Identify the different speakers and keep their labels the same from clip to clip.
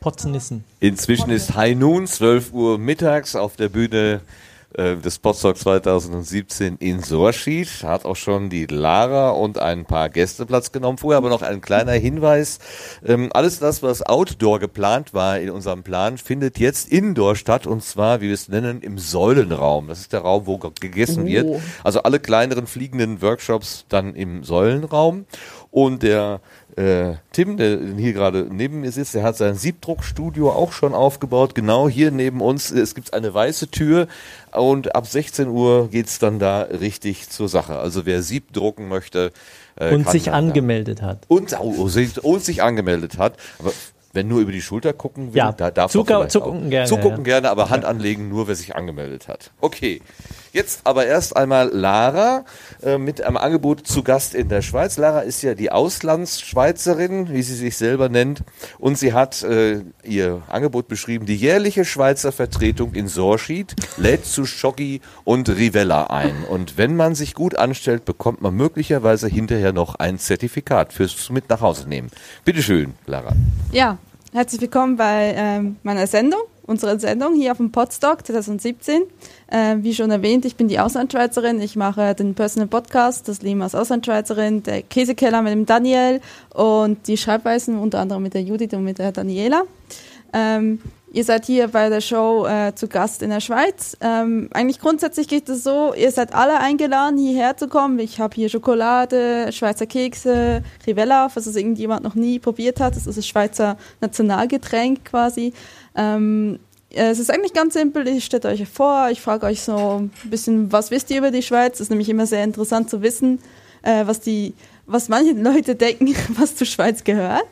Speaker 1: Potzenissen.
Speaker 2: Inzwischen ist High Noon, 12 Uhr mittags auf der Bühne äh, des Potsdok 2017 in Sorschied. Hat auch schon die Lara und ein paar Gäste Platz genommen. Vorher aber noch ein kleiner Hinweis. Ähm, alles das, was Outdoor geplant war in unserem Plan, findet jetzt Indoor statt und zwar, wie wir es nennen, im Säulenraum. Das ist der Raum, wo gegessen
Speaker 3: Oh.
Speaker 2: wird. Also alle kleineren fliegenden Workshops dann im Säulenraum. Und der äh, Tim, der hier gerade neben mir sitzt, der hat sein Siebdruckstudio auch schon aufgebaut. Genau hier neben uns. Es gibt eine weiße Tür und ab 16 Uhr geht's dann da richtig zur Sache. Also wer Sieb drucken möchte äh,
Speaker 1: Und sich angemeldet hat.
Speaker 2: und, oh, sich- und sich angemeldet hat. Aber wenn nur über die Schulter gucken will,
Speaker 1: Ja,
Speaker 2: da darf
Speaker 1: zucker-
Speaker 2: man
Speaker 1: zugucken
Speaker 2: auch.
Speaker 1: gerne,
Speaker 2: Zugucken
Speaker 1: ja.
Speaker 2: gerne, aber Hand anlegen nur, wer sich angemeldet hat. Okay. Jetzt aber erst einmal Lara äh, mit einem Angebot zu Gast in der Schweiz. Lara ist ja die Auslandsschweizerin, wie sie sich selber nennt. Und sie hat äh, ihr Angebot beschrieben, die jährliche Schweizer Vertretung in Sorschied lädt zu Schoggi und Rivella ein. Und wenn man sich gut anstellt, bekommt man möglicherweise hinterher noch ein Zertifikat fürs mit nach Hause nehmen. Bitteschön, Lara.
Speaker 3: Ja, herzlich willkommen bei ähm, meiner Sendung, unserer Sendung hier auf dem Podstock 2017. Äh, wie schon erwähnt, ich bin die Auslandschweizerin. Ich mache den Personal Podcast, das Leben als Auslandschweizerin, der Käsekeller mit dem Daniel und die Schreibweisen unter anderem mit der Judith und mit der Daniela. Ähm, ihr seid hier bei der Show äh, zu Gast in der Schweiz. Ähm, eigentlich grundsätzlich geht es so, ihr seid alle eingeladen, hierher zu kommen. Ich habe hier Schokolade, Schweizer Kekse, Rivella, falls es irgendjemand noch nie probiert hat. Das ist das Schweizer Nationalgetränk quasi. Ähm, es ist eigentlich ganz simpel. Ich stelle euch vor, ich frage euch so ein bisschen, was wisst ihr über die Schweiz? Es ist nämlich immer sehr interessant zu wissen, äh, was die, was manche Leute denken, was zur Schweiz gehört.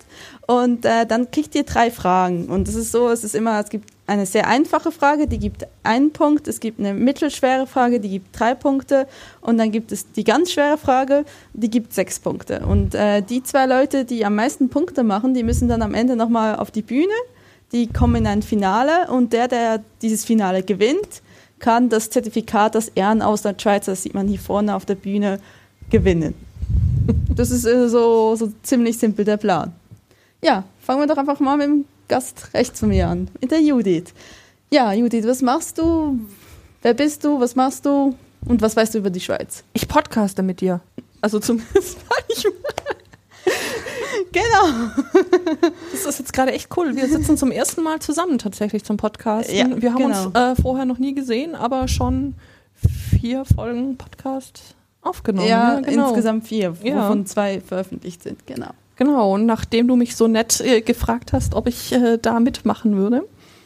Speaker 3: Und äh, dann kriegt ihr drei Fragen. Und es ist so, es ist immer, es gibt eine sehr einfache Frage, die gibt einen Punkt. Es gibt eine mittelschwere Frage, die gibt drei Punkte. Und dann gibt es die ganz schwere Frage, die gibt sechs Punkte. Und äh, die zwei Leute, die am meisten Punkte machen, die müssen dann am Ende nochmal auf die Bühne. Die kommen in ein Finale und der, der dieses Finale gewinnt, kann das Zertifikat, das Ehrenausland Schweizer, das sieht man hier vorne auf der Bühne, gewinnen. Das ist äh, so, so ziemlich simpel der Plan. Ja, fangen wir doch einfach mal mit dem Gast rechts von mir an, mit der Judith. Ja, Judith, was machst du? Wer bist du? Was machst du? Und was weißt du über die Schweiz?
Speaker 4: Ich podcaste mit dir. Also zumindest manchmal.
Speaker 3: Genau.
Speaker 4: Das ist jetzt gerade echt cool. Wir sitzen zum ersten Mal zusammen tatsächlich zum Podcasten.
Speaker 3: Ja,
Speaker 4: wir haben
Speaker 3: genau.
Speaker 4: uns äh, vorher noch nie gesehen, aber schon vier Folgen Podcast aufgenommen.
Speaker 3: ja,
Speaker 4: genau.
Speaker 3: insgesamt vier,
Speaker 4: Ja.
Speaker 3: wovon zwei veröffentlicht sind, genau.
Speaker 4: Genau, und nachdem du mich so nett äh, gefragt hast, ob ich äh, da mitmachen würde,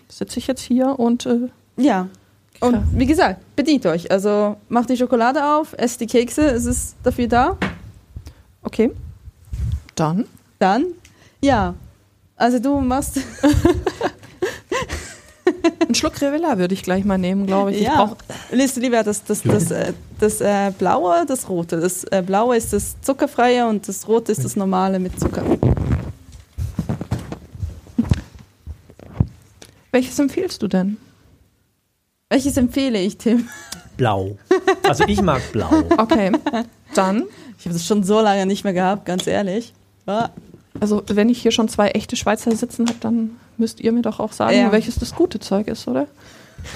Speaker 4: sitze ich jetzt hier und äh,
Speaker 3: Ja. Und wie gesagt, bedient euch. Also macht die Schokolade auf, esst die Kekse, es ist dafür da.
Speaker 4: okay. Dann.
Speaker 3: Dann, ja. Also du machst.
Speaker 4: Einen Schluck Revella würde ich gleich mal nehmen, glaube ich. Ich
Speaker 3: ja.
Speaker 4: brauch,
Speaker 3: Liest du lieber das, das, das, äh, das äh, Blaue, das Rote. Das äh, Blaue ist das Zuckerfreie und das Rote ist das Normale mit Zucker.
Speaker 4: welches empfiehlst du denn?
Speaker 3: Welches empfehle ich, Tim?
Speaker 1: Blau. Also ich mag blau.
Speaker 4: Okay, dann.
Speaker 3: Ich habe das schon so lange nicht mehr gehabt, ganz ehrlich. Ja.
Speaker 4: Also, wenn ich hier schon zwei echte Schweizer sitzen habe, dann müsst ihr mir doch auch sagen,
Speaker 3: Ja.
Speaker 4: welches das gute Zeug ist, oder?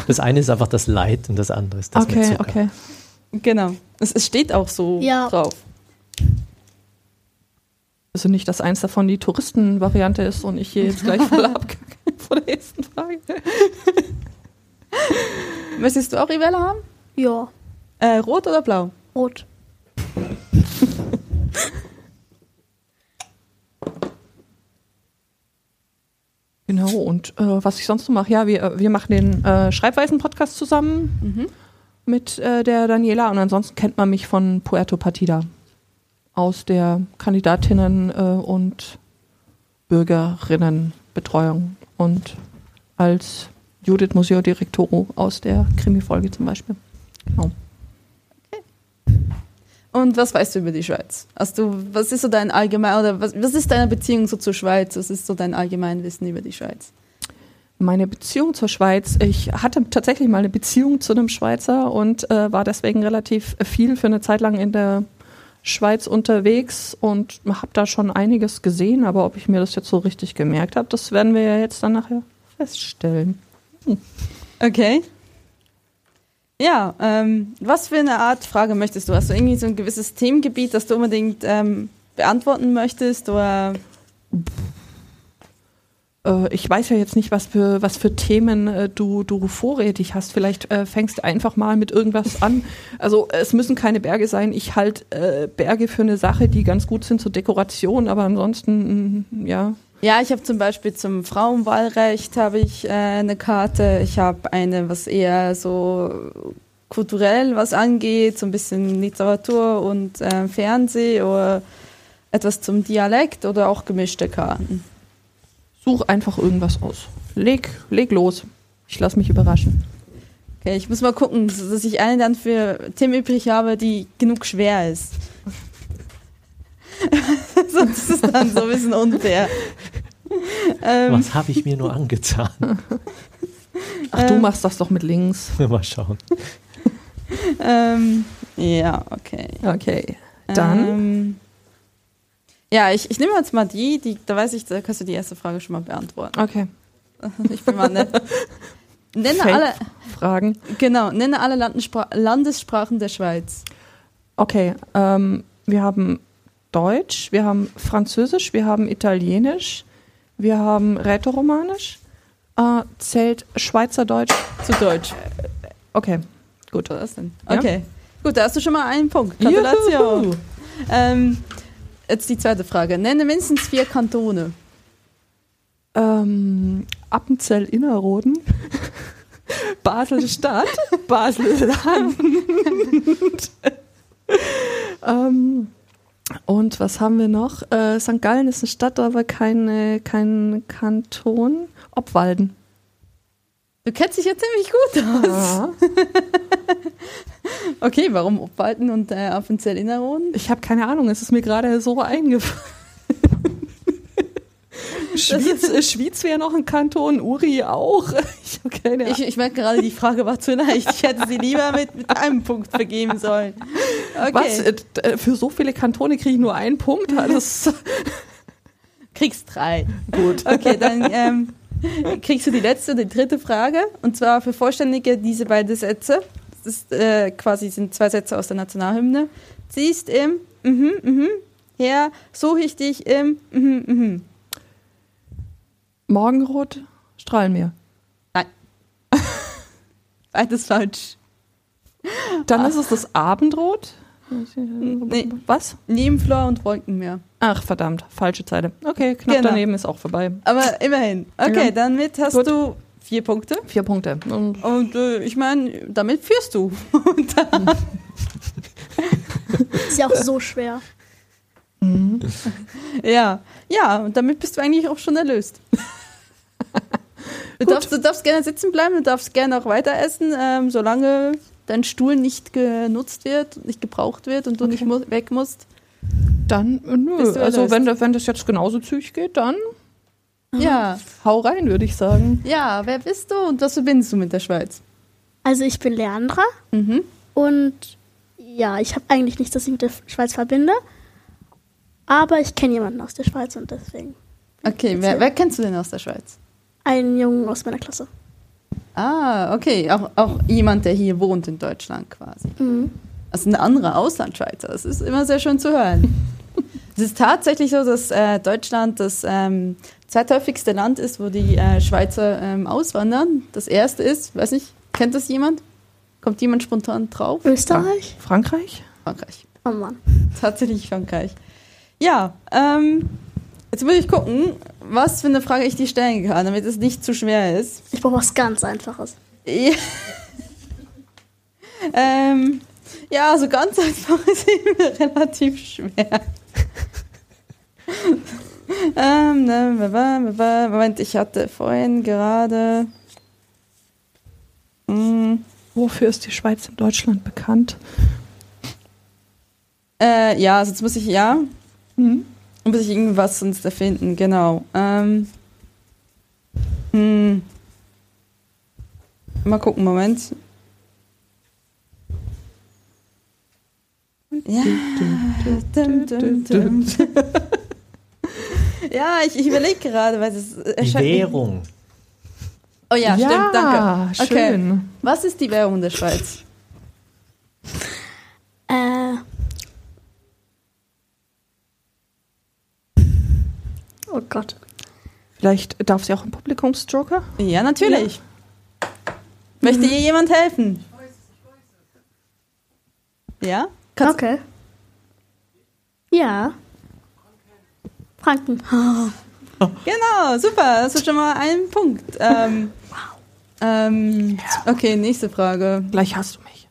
Speaker 1: Das eine ist einfach das Light und das andere ist das mit
Speaker 4: okay,
Speaker 1: Zucker.
Speaker 4: okay.
Speaker 3: Genau. Es, es steht auch so
Speaker 5: Ja.
Speaker 3: drauf.
Speaker 4: Also nicht, dass eins davon die Touristenvariante ist und ich hier jetzt gleich voll abkacke vor der ersten Frage.
Speaker 3: Möchtest du auch Rivella haben?
Speaker 5: Ja,
Speaker 3: Äh, rot oder blau?
Speaker 5: rot.
Speaker 4: Genau, und äh, was ich sonst noch mache, ja, wir, äh, wir machen den äh, Schreibweisen-Podcast zusammen
Speaker 3: Mhm.
Speaker 4: mit äh, der Daniela und ansonsten kennt man mich von Puerto Partida aus der Kandidatinnen- äh, und Bürgerinnenbetreuung und als Judith Museodirektoro aus der Krimi-Folge zum Beispiel. Genau.
Speaker 3: Und was weißt du über die Schweiz? Hast du, was ist so dein allgemein oder was, was ist deine Beziehung so zur Schweiz? Was ist so dein Allgemeinwissen über die Schweiz?
Speaker 4: Meine Beziehung zur Schweiz, ich hatte tatsächlich mal eine Beziehung zu einem Schweizer und äh, war deswegen relativ viel für eine Zeit lang in der Schweiz unterwegs und habe da schon einiges gesehen, aber ob ich mir das jetzt so richtig gemerkt habe, das werden wir ja jetzt dann nachher feststellen.
Speaker 3: Okay. Ja, ähm, was für eine Art Frage möchtest du? Hast du irgendwie so ein gewisses Themengebiet, das du unbedingt ähm, beantworten möchtest? Oder
Speaker 4: ich weiß ja jetzt nicht, was für, was für Themen äh, du, du vorrätig hast. Vielleicht äh, fängst du einfach mal mit irgendwas an. Also es müssen keine Berge sein. Ich halte äh, Berge für eine Sache, die ganz gut sind zur Dekoration, aber ansonsten, mm, ja.
Speaker 3: Ja, ich habe zum Beispiel zum Frauenwahlrecht habe ich äh, eine Karte. Ich habe eine, was eher so kulturell was angeht, so ein bisschen Literatur und äh, Fernseh oder etwas zum Dialekt oder auch gemischte Karten.
Speaker 4: Such einfach irgendwas aus. Leg, leg los. Ich lass mich überraschen.
Speaker 3: Okay, ich muss mal gucken, dass ich eine dann für Tim übrig habe, die genug schwer ist. Sonst ist es dann so ein bisschen unfair. Ähm,
Speaker 1: Was habe ich mir nur angetan?
Speaker 4: Ach, du
Speaker 3: Ähm.
Speaker 4: machst das doch mit links.
Speaker 1: Mal schauen.
Speaker 3: ähm, ja, okay.
Speaker 4: Okay. Dann?
Speaker 3: Ja, ich, ich nehme jetzt mal die, die, da weiß ich, da kannst du die erste Frage schon mal beantworten.
Speaker 4: Okay.
Speaker 3: Ich bin mal nett. Nenne
Speaker 4: Fake.
Speaker 3: alle,
Speaker 4: Fragen.
Speaker 3: genau, nenne alle Landesspra Landessprachen der Schweiz.
Speaker 4: Okay. Ähm, wir haben Deutsch, wir haben Französisch, wir haben Italienisch, wir haben Rätoromanisch. Äh, zählt Schweizerdeutsch?
Speaker 3: Zu Deutsch.
Speaker 4: Okay, gut.
Speaker 3: Was denn?
Speaker 4: Ja.
Speaker 3: Okay. Gut, da hast du schon mal einen Punkt. Gratulation. Ähm, jetzt die zweite Frage. Nenne mindestens vier Kantone.
Speaker 4: Ähm, Appenzell-Innerrhoden, Basel-Stadt, Basel-Land. ähm, und was haben wir noch? Äh, St. Gallen ist eine Stadt, aber keine, kein Kanton. Obwalden.
Speaker 3: Du kennst dich ja ziemlich gut aus. Okay, warum Obwalden und äh, Appenzell Innerrhoden?
Speaker 4: Ich habe keine Ahnung, es ist mir gerade so eingefallen. Schwyz, Schwyz wäre noch ein Kanton, Uri auch. Ich keine.
Speaker 3: Ich, ich merke gerade, die Frage war zu leicht. Ich hätte sie lieber mit, mit einem Punkt vergeben sollen. Okay.
Speaker 4: Was? Äh, äh, Für so viele Kantone kriege ich nur einen Punkt? Das,
Speaker 3: Kriegst drei.
Speaker 4: gut.
Speaker 3: Okay, dann ähm, kriegst du die letzte, die dritte Frage. Und zwar vervollständige diese beiden Sätze. Das äh, quasi sind zwei Sätze aus der Nationalhymne. Ziehst im mhm, mhm, her, suche ich dich im mhm, mhm.
Speaker 4: Morgenrot, Strahlenmeer.
Speaker 3: Beides falsch.
Speaker 4: Dann ist es das Abendrot.
Speaker 3: Nee.
Speaker 4: Was?
Speaker 3: Nebenflor und Wolkenmeer.
Speaker 4: Ach, verdammt, falsche Zeile. Okay, knapp
Speaker 3: Genau.
Speaker 4: daneben ist auch vorbei.
Speaker 3: Aber immerhin. Okay,
Speaker 4: Ja.
Speaker 3: damit hast
Speaker 4: Gut.
Speaker 3: du vier Punkte.
Speaker 4: Vier Punkte. Und
Speaker 3: Und äh, ich meine, damit führst du.
Speaker 5: Ist ja auch so schwer.
Speaker 3: Ja, ja, und damit bist du eigentlich auch schon erlöst. Du darfst, du darfst gerne sitzen bleiben, du darfst gerne auch weiter essen, ähm, solange dein Stuhl nicht genutzt wird, nicht gebraucht wird und du
Speaker 4: Okay.
Speaker 3: nicht mu weg musst.
Speaker 4: dann, äh, nö.
Speaker 3: Bist du
Speaker 4: Also, wenn, wenn das jetzt genauso zügig geht, dann
Speaker 3: Ja,
Speaker 4: hau rein, würde ich sagen.
Speaker 3: ja, wer bist du und was verbindest du mit der Schweiz?
Speaker 5: Also ich bin Leandra
Speaker 3: Mhm.
Speaker 5: und ja, ich habe eigentlich nichts, das ich mit der Schweiz verbinde. Aber ich kenne jemanden aus der Schweiz und deswegen
Speaker 3: Okay, wer, wer kennst du denn aus der Schweiz?
Speaker 5: einen Jungen aus meiner Klasse.
Speaker 3: Ah, okay, auch, auch jemand, der hier wohnt in Deutschland quasi.
Speaker 5: Mhm.
Speaker 3: Also ein anderer Auslandschweizer. Das ist immer sehr schön zu hören. es ist tatsächlich so, dass äh, Deutschland das ähm, zweithäufigste Land ist, wo die äh, Schweizer ähm, auswandern. Das erste ist, weiß nicht, kennt das jemand? Kommt jemand spontan drauf?
Speaker 5: Österreich?
Speaker 4: Frankreich?
Speaker 3: Frankreich.
Speaker 5: Oh Mann.
Speaker 3: Tatsächlich Frankreich. Ja, ähm, jetzt muss ich gucken, was für eine Frage ich dir stellen kann, damit es nicht zu schwer ist.
Speaker 5: Ich brauche was ganz Einfaches.
Speaker 3: Ja. ähm, ja, so ganz einfach ist immer relativ schwer. ähm, ne, Moment, ich hatte vorhin gerade. Hm,
Speaker 4: Wofür ist die Schweiz in Deutschland bekannt?
Speaker 3: äh, ja, also jetzt muss ich, ja. Muss ich irgendwas sonst erfinden, genau. Ähm, hm. Mal gucken, Moment. Ja. Dum, dum, dum. Ja, ich, ich überlege gerade, weil es
Speaker 1: Die
Speaker 3: erscheint.
Speaker 1: Währung.
Speaker 3: Oh ja, stimmt, danke. Okay.
Speaker 4: schön.
Speaker 3: Was ist die Währung der Schweiz?
Speaker 5: Äh. Oh Gott.
Speaker 4: Vielleicht darf sie auch ein Publikumsjoker?
Speaker 3: Ja, natürlich. Möchte ihr jemand helfen? Ja? Kannst,
Speaker 5: Okay. Ja. Franken.
Speaker 3: Genau, super. Das ist schon mal ein Punkt. Ähm, ähm, okay, nächste Frage.
Speaker 4: Gleich hast du mich.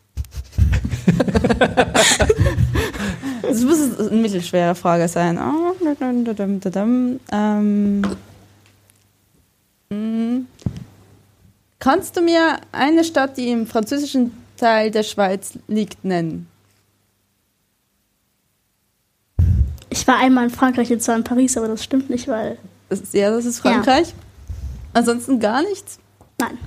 Speaker 3: Das muss eine mittelschwere Frage sein. Dadam. Ähm, mm. Kannst du mir eine Stadt, die im französischen Teil der Schweiz liegt, nennen?
Speaker 5: Ich war einmal in Frankreich und zwar in Paris, aber das stimmt nicht, weil.
Speaker 3: Das ist, ja, das ist Frankreich. Ansonsten gar nichts?
Speaker 5: Nein.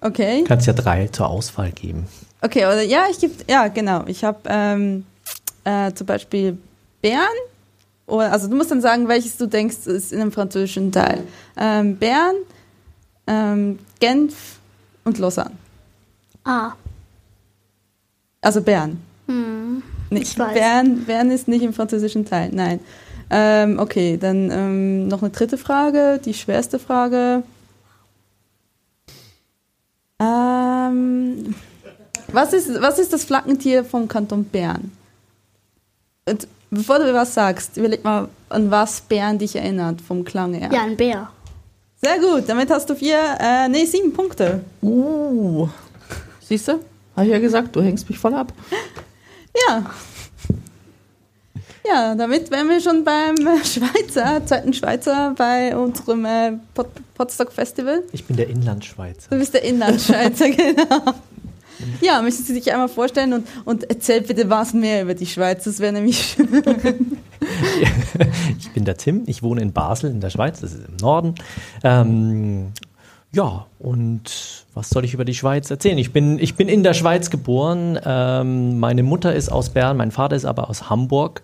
Speaker 3: Okay.
Speaker 1: Kannst ja drei zur Auswahl geben.
Speaker 3: Okay, oder ja, ich gebe, ja, genau. Ich habe ähm, äh, zum Beispiel Bern. Oder, also du musst dann sagen, welches du denkst, ist in dem französischen Teil. Ähm, Bern, ähm, Genf und Lausanne.
Speaker 5: Ah.
Speaker 3: Also Bern.
Speaker 5: Hm.
Speaker 3: Nicht. Bern, Bern ist nicht im französischen Teil, nein. Ähm, okay, dann ähm, noch eine dritte Frage, die schwerste Frage. Ähm, was, ist, was ist das Flaggentier vom Kanton Bern? Und bevor du was sagst, überleg mal, an was Bern dich erinnert, vom Klang her.
Speaker 5: Ja, ein Bär.
Speaker 3: Sehr gut, damit hast du vier, äh, nee, sieben Punkte.
Speaker 4: Uh. Siehst du? Habe ich ja gesagt, du hängst mich voll ab.
Speaker 3: Ja. Ja, damit wären wir schon beim Schweizer, zweiten Schweizer bei unserem äh, Pot Potsdok Festival.
Speaker 1: Ich bin der Inlandschweizer.
Speaker 3: Du bist der Inlandschweizer, genau. Ja, möchten Sie sich einmal vorstellen und, und erzähl bitte was mehr über die Schweiz, das wäre nämlich schön.
Speaker 1: Ich bin der Tim, ich wohne in Basel in der Schweiz, das ist im Norden. Ähm, ja, und was soll ich über die Schweiz erzählen? Ich bin, ich bin in der Schweiz geboren. Ähm, meine Mutter ist aus Bern, mein Vater ist aber aus Hamburg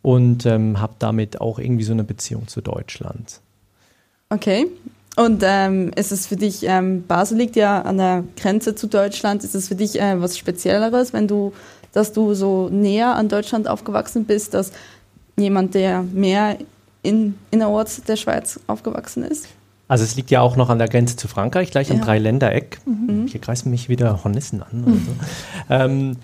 Speaker 1: und ähm, habe damit auch irgendwie so eine Beziehung zu Deutschland.
Speaker 3: Okay. Und ähm, ist es für dich, ähm, Basel liegt ja an der Grenze zu Deutschland, ist es für dich äh, was Spezielleres, wenn du, dass du so näher an Deutschland aufgewachsen bist, dass jemand, der mehr in, innerorts der Schweiz aufgewachsen ist?
Speaker 1: Also es liegt ja auch noch an der Grenze zu Frankreich, gleich am
Speaker 3: Ja.
Speaker 1: Dreiländereck. Hier greifen mich wieder Hornissen an. Oder so. ähm,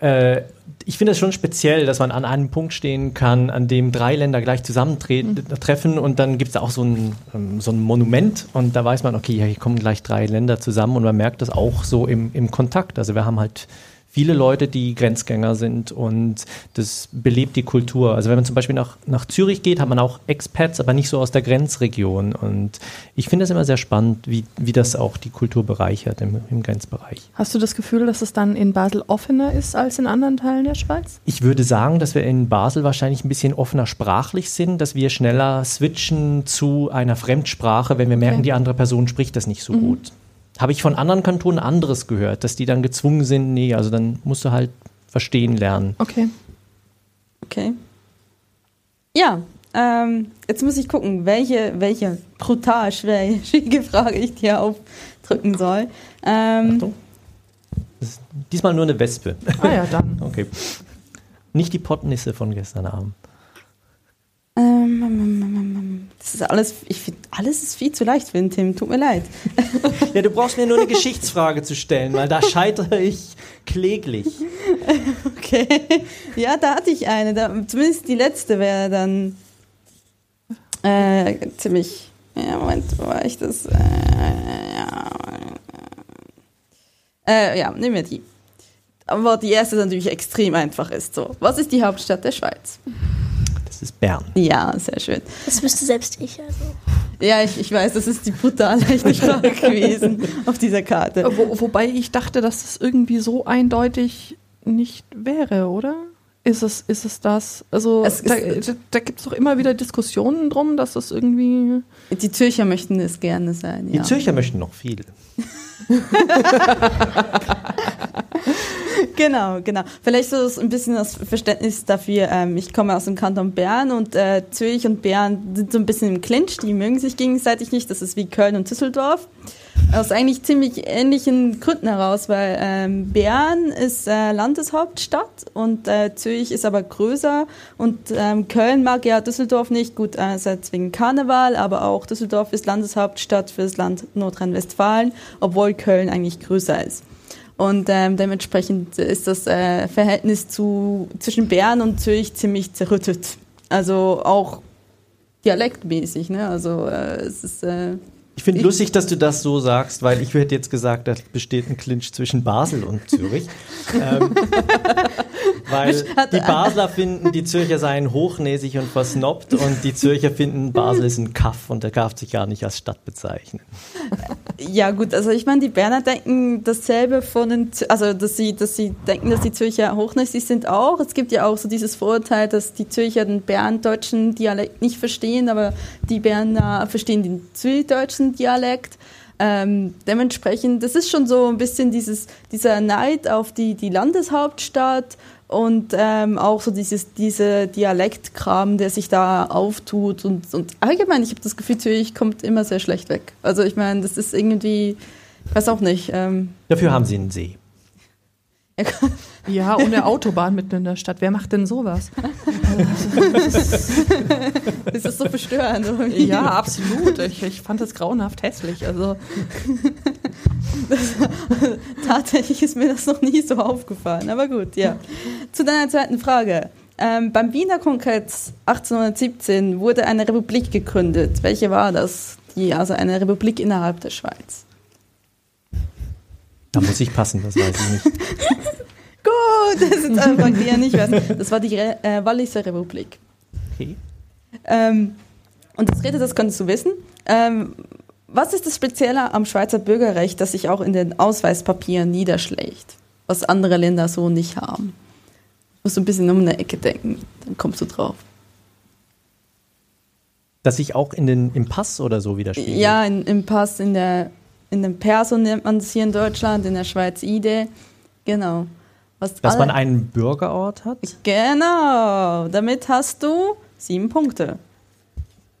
Speaker 1: äh, ich finde es schon speziell, dass man an einem Punkt stehen kann, an dem drei Länder gleich zusammentreffen und dann gibt es auch so ein, ähm, so ein Monument und da weiß man, okay, hier kommen gleich drei Länder zusammen und man merkt das auch so im, im Kontakt. Also wir haben halt viele Leute, die Grenzgänger sind und das belebt die Kultur. Also wenn man zum Beispiel nach, nach Zürich geht, hat man auch Expats, aber nicht so aus der Grenzregion. Und ich finde es immer sehr spannend, wie, wie das auch die Kultur bereichert im, im Grenzbereich.
Speaker 4: Hast du das Gefühl, dass es dann in Basel offener ist als in anderen Teilen der Schweiz?
Speaker 1: Ich würde sagen, dass wir in Basel wahrscheinlich ein bisschen offener sprachlich sind, dass wir schneller switchen zu einer Fremdsprache, wenn wir merken,
Speaker 4: Okay.
Speaker 1: die andere Person spricht das nicht so gut. Habe ich von anderen Kantonen anderes gehört, dass die dann gezwungen sind, nee, also dann musst du halt verstehen lernen.
Speaker 4: Okay.
Speaker 3: Okay. Ja, ähm, jetzt muss ich gucken, welche, welche brutal schwierige Frage ich dir aufdrücken soll. Ähm,
Speaker 1: Achtung. Diesmal nur eine Wespe.
Speaker 4: Ah ja, dann.
Speaker 1: Okay. Nicht die Pottnisse von gestern Abend.
Speaker 3: ähm, ähm, ähm, ähm, ähm, das ist alles, ich finde, alles ist viel zu leicht für den Tim, tut mir leid.
Speaker 1: Ja, du brauchst mir nur eine Geschichtsfrage zu stellen, weil da scheitere ich kläglich.
Speaker 3: Okay. Ja, da hatte ich eine. Da, zumindest die letzte wäre dann äh, ziemlich. Ja, Moment, wo war ich das? Äh, ja, äh, ja, nehmen wir die. Aber die erste natürlich extrem einfach ist. So, was ist die Hauptstadt der Schweiz?
Speaker 1: Das ist Bern.
Speaker 3: Ja, sehr schön.
Speaker 5: Das wüsste selbst ich. Also.
Speaker 3: Ja, ich, ich weiß, das ist die brutal leichte Frage gewesen auf dieser Karte.
Speaker 4: Wo, wobei ich dachte, dass es irgendwie so eindeutig nicht wäre, oder? Ist es, ist es das? Also
Speaker 3: Es
Speaker 4: da, da, da gibt es doch immer wieder Diskussionen drum, dass das irgendwie.
Speaker 3: Die Zürcher möchten es gerne sein.
Speaker 1: Die
Speaker 3: Ja.
Speaker 1: Zürcher möchten noch viel.
Speaker 3: genau, genau. Vielleicht so ein bisschen das Verständnis dafür. Ähm, ich komme aus dem Kanton Bern und äh, Zürich und Bern sind so ein bisschen im Clinch. Die mögen sich gegenseitig nicht. Das ist wie Köln und Düsseldorf. Aus eigentlich ziemlich ähnlichen Gründen heraus, weil ähm, Bern ist äh, Landeshauptstadt und äh, Zürich ist aber größer und ähm, Köln mag ja Düsseldorf nicht. Gut, einerseits wegen Karneval, aber auch Düsseldorf ist Landeshauptstadt für das Land Nordrhein-Westfalen, obwohl Köln eigentlich größer ist. Und ähm, dementsprechend ist das äh, Verhältnis zu, zwischen Bern und Zürich ziemlich zerrüttet. Also auch dialektmäßig. Ne? Also äh, es ist äh,
Speaker 1: ich finde lustig, dass du das so sagst, weil ich hätte jetzt gesagt, da besteht ein Clinch zwischen Basel und Zürich. ähm, weil die Basler finden, die Zürcher seien hochnäsig und versnobbt und die Zürcher finden, Basel ist ein Kaff und der darf sich gar nicht als Stadt bezeichnen.
Speaker 3: Ja gut, also ich meine, die Berner denken dasselbe von den, also dass sie, dass sie denken, dass die Zürcher hochnäsig sind auch. Es gibt ja auch so dieses Vorurteil, dass die Zürcher den berndeutschen Dialekt nicht verstehen, aber die Berner verstehen den zürichdeutschen Dialekt. Ähm, dementsprechend, das ist schon so ein bisschen dieses, dieser Neid auf die, die Landeshauptstadt und ähm, auch so dieses diese Dialektkram, der sich da auftut und, und allgemein, ich habe das Gefühl, Zürich kommt immer sehr schlecht weg. Also ich meine, das ist irgendwie, weiß auch nicht. Ähm,
Speaker 1: Dafür haben sie einen See.
Speaker 4: Ja, ohne Autobahn mitten in der Stadt. Wer macht denn sowas?
Speaker 3: ist das so verstörend?
Speaker 4: Ja, absolut. Ich, ich fand das grauenhaft hässlich. Also
Speaker 3: das, tatsächlich ist mir das noch nie so aufgefallen. Aber gut, ja. Zu deiner zweiten Frage. Ähm, beim Wiener Kongress 1817 wurde eine Republik gegründet. Welche war das? Die, also eine Republik innerhalb der Schweiz.
Speaker 1: Da muss ich passen, das weiß ich nicht.
Speaker 3: Gut, das ist einfach die ja nicht was. Das war die äh, Walliser Republik. Okay. Ähm, und das Rede, das kannst du wissen. Ähm, was ist das Spezielle am Schweizer Bürgerrecht, das sich auch in den Ausweispapieren niederschlägt, was andere Länder so nicht haben? Du musst ein bisschen um eine Ecke denken, dann kommst du drauf.
Speaker 1: Dass sich auch in den, im Pass oder so widerspiegelt?
Speaker 3: Ja, in, im Pass, in, der, in dem Perso nennt man es hier in Deutschland, in der Schweiz ID. Genau.
Speaker 1: Was Dass man einen Bürgerort hat?
Speaker 3: Genau. Damit hast du sieben Punkte.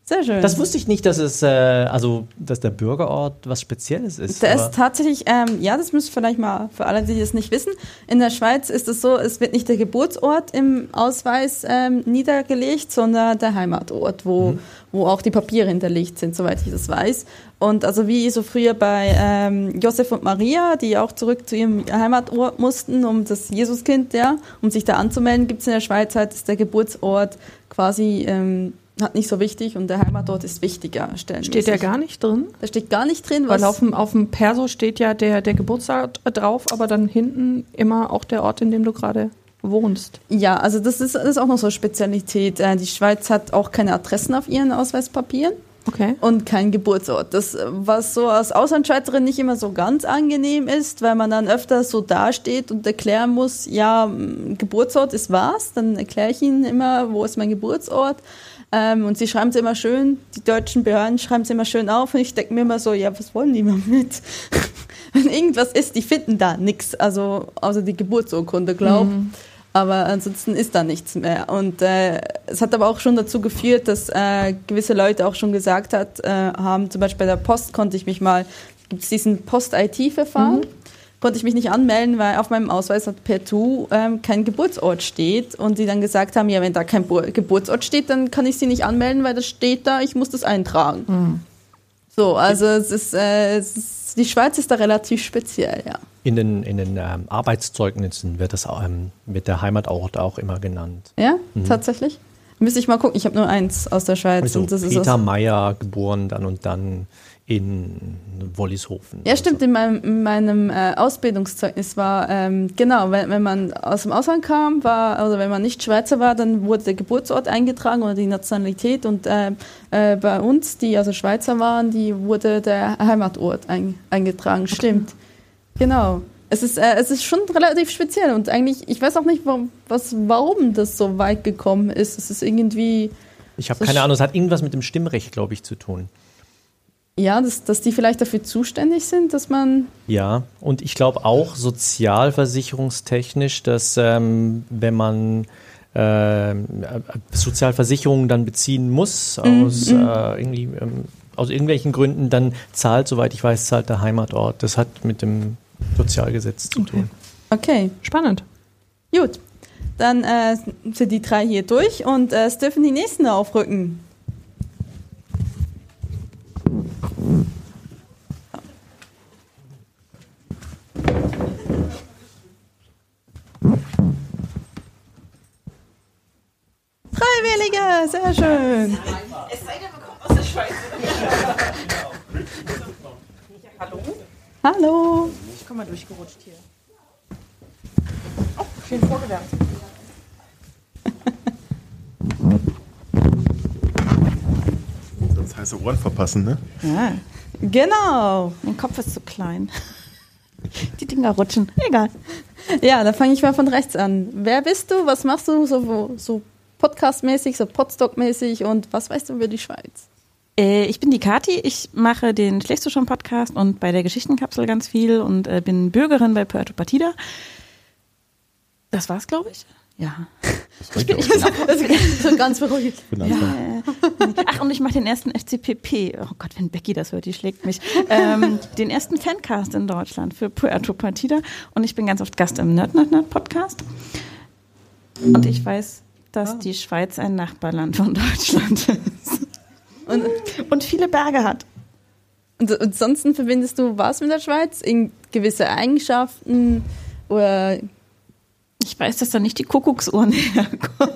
Speaker 3: Sehr schön.
Speaker 1: Das wusste ich nicht, dass es, äh, also, dass der Bürgerort was Spezielles ist.
Speaker 3: Der ist tatsächlich, ähm, ja, das müsst ihr vielleicht mal für alle, die das nicht wissen. In der Schweiz ist es so, es wird nicht der Geburtsort im Ausweis ähm, niedergelegt, sondern der Heimatort, wo, mhm. wo auch die Papiere hinterlegt sind, soweit ich das weiß. Und also wie so früher bei ähm, Josef und Maria, die auch zurück zu ihrem Heimatort mussten, um das Jesuskind, ja, um sich da anzumelden, gibt es in der Schweiz halt, ist der Geburtsort quasi ähm, nicht so wichtig und der Heimatort ist wichtiger.
Speaker 4: Steht der gar nicht drin?
Speaker 3: Der steht gar nicht drin.
Speaker 4: Weil auf dem, auf dem Perso steht ja der, der Geburtsort drauf, aber dann hinten immer auch der Ort, in dem du gerade wohnst.
Speaker 3: Ja, also das ist, das ist auch noch so eine Spezialität. Äh, die Schweiz hat auch keine Adressen auf ihren Ausweispapieren.
Speaker 4: Okay.
Speaker 3: Und kein Geburtsort. Das, was so als Auslandschweizerin nicht immer so ganz angenehm ist, weil man dann öfter so dasteht und erklären muss, ja, Geburtsort ist was, dann erkläre ich ihnen immer, wo ist mein Geburtsort. Ähm, und sie schreiben es immer schön, die deutschen Behörden schreiben es immer schön auf und ich denke mir immer so, ja, was wollen die mit? Wenn irgendwas ist, die finden da nichts, also außer die Geburtsurkunde, glaube ich. Mhm. Aber ansonsten ist da nichts mehr. Und äh, es hat aber auch schon dazu geführt, dass äh, gewisse Leute auch schon gesagt hat, äh, haben, zum Beispiel bei der Post konnte ich mich mal, gibt es diesen Post-IT-Verfahren. Mhm konnte ich mich nicht anmelden, weil auf meinem Ausweis per Tu ähm, kein Geburtsort steht. Und sie dann gesagt haben, ja, wenn da kein Geburtsort steht, dann kann ich sie nicht anmelden, weil das steht da, ich muss das eintragen. Mhm. So, also es ist, äh, es ist, die Schweiz ist da relativ speziell, ja.
Speaker 1: In den, in den ähm, Arbeitszeugnissen wird das ähm, mit der Heimatort auch immer genannt.
Speaker 3: Ja, mhm. tatsächlich? Müsste ich mal gucken, ich habe nur eins aus der Schweiz.
Speaker 1: Also
Speaker 3: und das
Speaker 1: Peter Meyer, geboren dann und dann in Wollishofen.
Speaker 3: Ja, stimmt. So. In meinem, in meinem äh, Ausbildungszeugnis war, ähm, genau, wenn, wenn man aus dem Ausland kam, war, oder wenn man nicht Schweizer war, dann wurde der Geburtsort eingetragen oder die Nationalität. Und äh, äh, bei uns, die also Schweizer waren, die wurde der Heimatort ein, eingetragen. Okay. Stimmt. Genau. Es ist, äh, es ist schon relativ speziell und eigentlich, ich weiß auch nicht, warum, was, warum das so weit gekommen ist. Es ist irgendwie.
Speaker 1: Ich habe so keine Ahnung, es hat irgendwas mit dem Stimmrecht, glaube ich, zu tun.
Speaker 3: Ja, dass, dass die vielleicht dafür zuständig sind, dass man.
Speaker 1: Ja, und ich glaube auch sozialversicherungstechnisch, dass ähm, wenn man äh, Sozialversicherungen dann beziehen muss aus,
Speaker 3: Mhm.
Speaker 1: äh, irgendwie, ähm, aus irgendwelchen Gründen, dann zahlt, soweit ich weiß, zahlt der Heimatort. Das hat mit dem Sozialgesetz zu tun.
Speaker 3: Okay,
Speaker 4: Spannend.
Speaker 3: gut. Dann äh, sind die drei hier durch und äh, es dürfen die nächsten aufrücken. Sehr schön. Hallo.
Speaker 4: Ich komme mal durchgerutscht hier. Oh, schön vorgewärmt.
Speaker 6: Sonst heiße Ohren verpassen, ne?
Speaker 7: Ja,
Speaker 3: Genau.
Speaker 7: mein Kopf ist zu klein. Die Dinger rutschen. Egal.
Speaker 3: Ja, da fange ich mal von rechts an. Wer bist du? Was machst du so, so podcastmäßig, so podstock-mäßig und was weißt du über die Schweiz?
Speaker 7: Äh, ich bin die Kati. Ich mache den Schläfst du schon Podcast und bei der Geschichtenkapsel ganz viel und äh, bin Bürgerin bei Puerto Partida. Das war's, glaube ich. Ja.
Speaker 6: Ich bin,
Speaker 3: Das ist so ganz beruhigt.
Speaker 6: bin.
Speaker 7: Äh, Ach, und ich mache den ersten FCPP. Oh Gott, wenn Becky das hört, die schlägt mich. Ähm, den ersten Fancast in Deutschland für Puerto Partida. Und ich bin ganz oft Gast im Nerd Nerd Nerd Podcast. Und ich weiß, dass die Schweiz ein Nachbarland von Deutschland ist.
Speaker 3: Und,
Speaker 7: Und viele Berge hat.
Speaker 3: und, und ansonsten verbindest du was mit der Schweiz? In gewisse Eigenschaften oder
Speaker 7: Ich weiß, dass da nicht die Kuckucksuhren herkommen.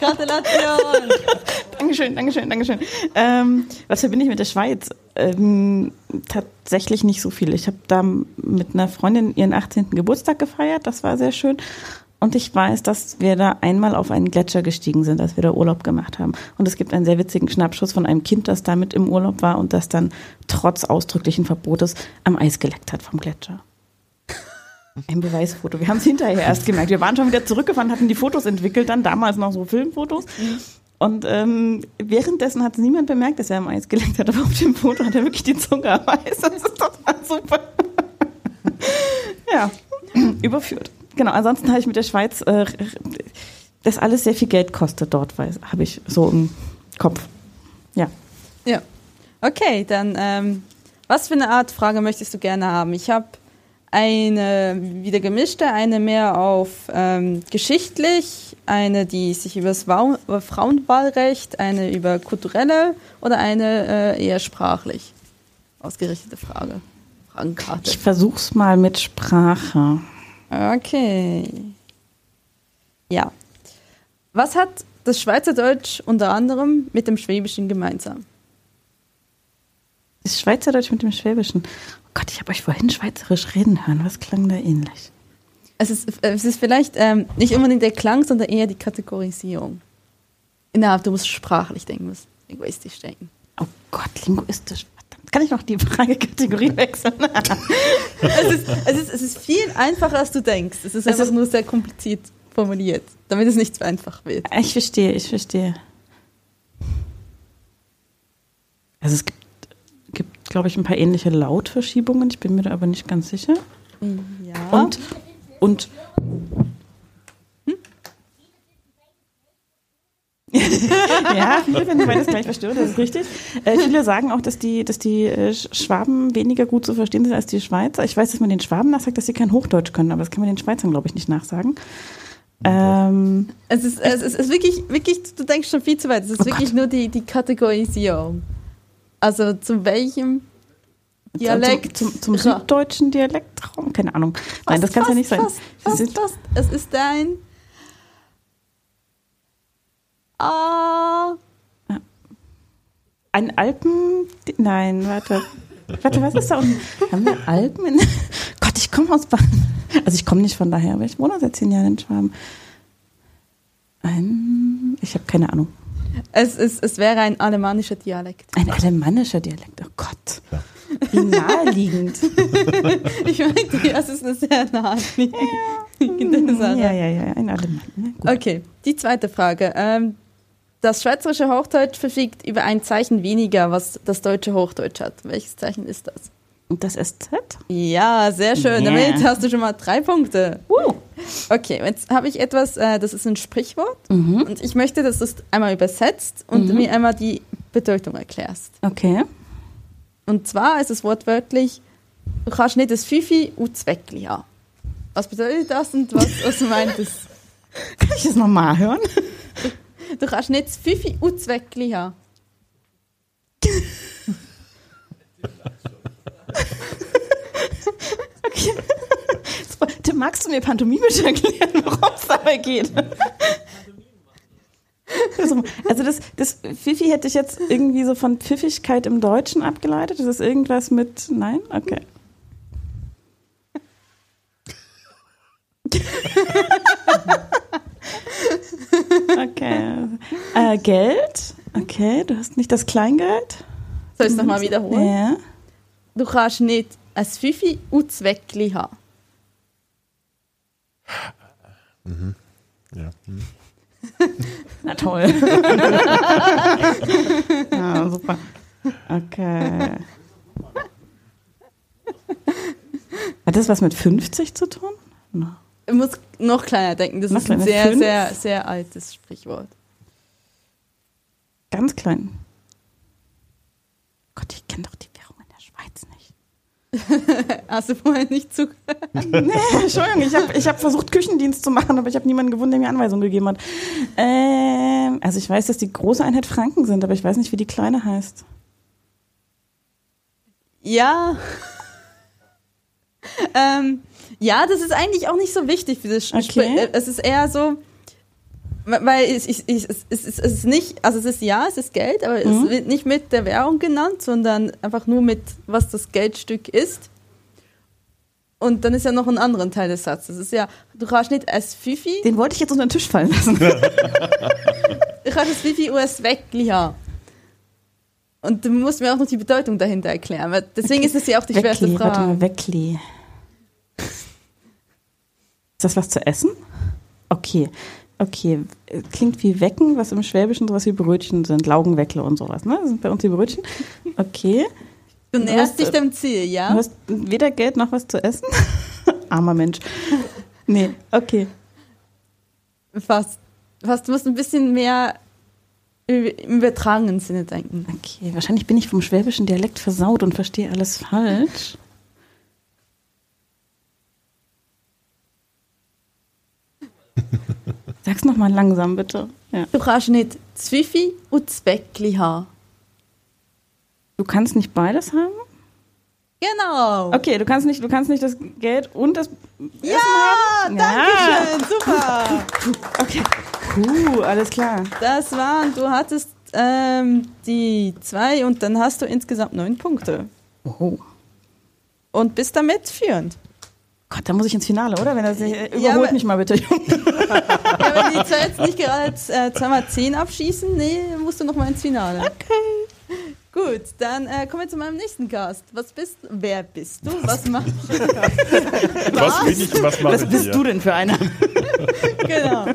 Speaker 3: Gratulation!
Speaker 7: Dankeschön, Dankeschön, Dankeschön. Ähm, was verbinde ich mit der Schweiz? Ähm, tatsächlich nicht so viel. Ich habe da mit einer Freundin ihren 18. Geburtstag gefeiert. Das war sehr schön. Und ich weiß, dass wir da einmal auf einen Gletscher gestiegen sind, als wir da Urlaub gemacht haben. Und es gibt einen sehr witzigen Schnappschuss von einem Kind, das da mit im Urlaub war und das dann trotz ausdrücklichen Verbotes am Eis geleckt hat vom Gletscher. Ein Beweisfoto. Wir haben es hinterher erst gemerkt. Wir waren schon wieder zurückgefahren, hatten die Fotos entwickelt, dann damals noch so Filmfotos. Und ähm, währenddessen hat es niemand bemerkt, dass er am Eis geleckt hat, aber auf dem Foto hat er wirklich die Zunge am Eis. Das ist total super. ja, überführt. Genau, ansonsten habe ich mit der Schweiz, äh, das alles sehr viel Geld kostet dort, weil habe ich so im Kopf. Ja.
Speaker 3: Ja. Okay, dann ähm, was für eine Art Frage möchtest du gerne haben? Ich habe eine wieder gemischte, eine mehr auf ähm, geschichtlich, eine, die sich über das Frauenwahlrecht, eine über kulturelle oder eine äh, eher sprachlich ausgerichtete Frage. Fragenkarte.
Speaker 7: Ich versuch's mal mit Sprache.
Speaker 3: Okay. Ja. Was hat das Schweizerdeutsch unter anderem mit dem Schwäbischen gemeinsam?
Speaker 7: Das Schweizerdeutsch mit dem Schwäbischen. Oh Gott, ich habe euch vorhin Schweizerisch reden hören. Was klang da ähnlich?
Speaker 3: Es ist, es ist vielleicht ähm, nicht unbedingt der Klang, sondern eher die Kategorisierung. Innerhalb, du musst sprachlich denken, du musst egoistisch denken.
Speaker 7: Oh Gott, linguistisch. Kann ich noch die Fragekategorie wechseln?
Speaker 3: Es ist, es, ist, es ist viel einfacher, als du denkst. Es ist einfach
Speaker 7: ist-
Speaker 3: nur sehr kompliziert formuliert, damit es nicht zu einfach wird.
Speaker 7: ich verstehe, ich verstehe. Also es gibt, gibt glaube ich, ein paar ähnliche Lautverschiebungen. Ich bin mir da aber nicht ganz sicher.
Speaker 3: Ja.
Speaker 7: Und, und ja, viele finden beides gleich verstörend, das ist richtig. Äh, viele sagen auch, dass die, dass die äh, Sch- Schwaben weniger gut zu verstehen sind als die Schweizer. Ich weiß, dass man den Schwaben nachsagt, dass sie kein Hochdeutsch können, aber das kann man den Schweizern, glaube ich, nicht nachsagen. Ähm,
Speaker 3: es, ist, es, ist, es ist wirklich, wirklich, du denkst schon viel zu weit. Es ist
Speaker 7: Oh
Speaker 3: wirklich nur die, die Kategorisierung. Also zu welchem Dialekt?
Speaker 7: Zum, zum, zum süddeutschen Dialektraum? Keine Ahnung. Nein, das kann es ja nicht sein.
Speaker 3: Fast, fast, fast. Es ist ein. Ah.
Speaker 7: Ein Alpen. Nein, warte. Warte, was ist da unten? Haben wir Alpen? In, Gott, ich komme aus Baden. Also ich komme nicht von daher, aber ich wohne seit zehn Jahren in Schwaben. Ein. Ich habe keine Ahnung.
Speaker 3: Es, ist, es wäre ein alemannischer Dialekt.
Speaker 7: Ein alemannischer Dialekt. Oh Gott. Wie naheliegend.
Speaker 3: Ich meinte, das ist eine sehr naheliegende Sache.
Speaker 7: Ja, ja, ja, ein Alemann. Gut.
Speaker 3: Okay, die zweite Frage. Ähm, Das schweizerische Hochdeutsch verfügt über ein Zeichen weniger, was das deutsche Hochdeutsch hat. Welches Zeichen ist das?
Speaker 7: Und das SZ?
Speaker 3: Ja, sehr schön.
Speaker 7: Yeah.
Speaker 3: Damit hast du schon mal drei Punkte. Okay, jetzt habe ich etwas, äh, das ist ein Sprichwort. Und ich möchte, dass du es einmal übersetzt und
Speaker 7: Mhm.
Speaker 3: mir einmal die Bedeutung erklärst.
Speaker 7: Okay.
Speaker 3: Und zwar ist es wortwörtlich, du kannst nicht das Fifi und Zweckli haben. Was bedeutet das und was, was meint es?
Speaker 7: Kann ich das nochmal hören?
Speaker 3: Du kannst nicht das Fifi und Zweckli haben.
Speaker 7: Tim, magst du mir pantomimisch erklären, worum es dabei geht? Also, also das, das Fifi hätte ich jetzt irgendwie so von Pfiffigkeit im Deutschen abgeleitet. Ist das irgendwas mit. Nein? Okay. okay. Äh, Geld? Okay, du hast nicht das Kleingeld?
Speaker 3: Soll ich es nochmal wiederholen?
Speaker 7: Ja.
Speaker 3: Du kannst nicht ein Fifi und Zweckli haben.
Speaker 6: Ja. Hm.
Speaker 7: Na toll. ja, super. Okay. Hat das was mit 50 zu tun? No.
Speaker 3: Du musst noch kleiner denken. Das
Speaker 7: Noch
Speaker 3: ist ein sehr,
Speaker 7: Fünf?
Speaker 3: sehr, sehr altes Sprichwort.
Speaker 7: Ganz klein. Gott, ich kenne doch die Währung in der Schweiz nicht.
Speaker 3: Hast du vorher nicht zugehört?
Speaker 7: Nee, Entschuldigung, ich habe ich hab versucht, Küchendienst zu machen, aber ich habe niemanden gefunden, der mir Anweisungen gegeben hat. Ähm, also ich weiß, dass die große Einheit Franken sind, aber ich weiß nicht, wie die kleine heißt.
Speaker 3: Ja. ähm, ja, das ist eigentlich auch nicht so wichtig für das
Speaker 7: Okay.
Speaker 3: Spiel. Es ist eher so, weil ich, ich, ich, es, es, ist- es ist nicht, also es ist ja, es ist Geld, aber
Speaker 7: Mhm.
Speaker 3: es wird nicht mit der Währung genannt, sondern einfach nur mit, was das Geldstück ist. Und dann ist ja noch ein anderer Teil des Satzes. Es ist ja, du kannst nicht als Fifi,
Speaker 7: Den wollte ich jetzt unter den Tisch fallen lassen.
Speaker 3: kannst als Fifi als Weckli haben. Und du musst mir auch noch die Bedeutung dahinter erklären. Deswegen ist es ja auch die schwerste
Speaker 7: Weckli, warte
Speaker 3: Frage.
Speaker 7: mal, Weckli. Ist das was zu essen? Okay, okay. Klingt wie Wecken, was im Schwäbischen sowas wie Brötchen sind. Laugenweckle und sowas, ne? Das sind bei uns die Brötchen. Okay.
Speaker 3: Du näherst dich dem Ziel,
Speaker 7: Du
Speaker 3: ja?
Speaker 7: hast weder Geld noch was zu essen? Armer Mensch. Nee, okay.
Speaker 3: Fast. Fast. Du musst ein bisschen mehr im übertragenen Sinne denken.
Speaker 7: Okay, wahrscheinlich bin ich vom schwäbischen Dialekt versaut und verstehe alles falsch. Sag's noch mal langsam, bitte. Ja.
Speaker 3: Du kannst nicht Zwifi und Zweckli haben.
Speaker 7: Du kannst nicht beides haben?
Speaker 3: Genau.
Speaker 7: Okay, du kannst nicht, du kannst nicht das Geld und das
Speaker 3: Ja,
Speaker 7: Essen haben?
Speaker 3: danke schön, super.
Speaker 7: Okay. Puh, alles klar.
Speaker 3: Das waren, du hattest ähm, die zwei und dann hast du insgesamt neun Punkte.
Speaker 7: Oh.
Speaker 3: Und bist damit führend.
Speaker 7: Gott, da muss ich ins Finale, oder? Wenn das, äh,
Speaker 3: Ja,
Speaker 7: überholt
Speaker 3: aber-
Speaker 7: mich mal bitte.
Speaker 3: Ja, wenn die jetzt nicht gerade äh, zweimal zehn abschießen, nee, musst du noch mal ins Finale. Okay. Gut, dann äh, kommen wir zu meinem nächsten Cast. Was bist Wer bist du? Was machst du?
Speaker 6: Was bin ich und was mache
Speaker 7: Was bist
Speaker 6: hier?
Speaker 7: du denn für einer?
Speaker 3: Genau.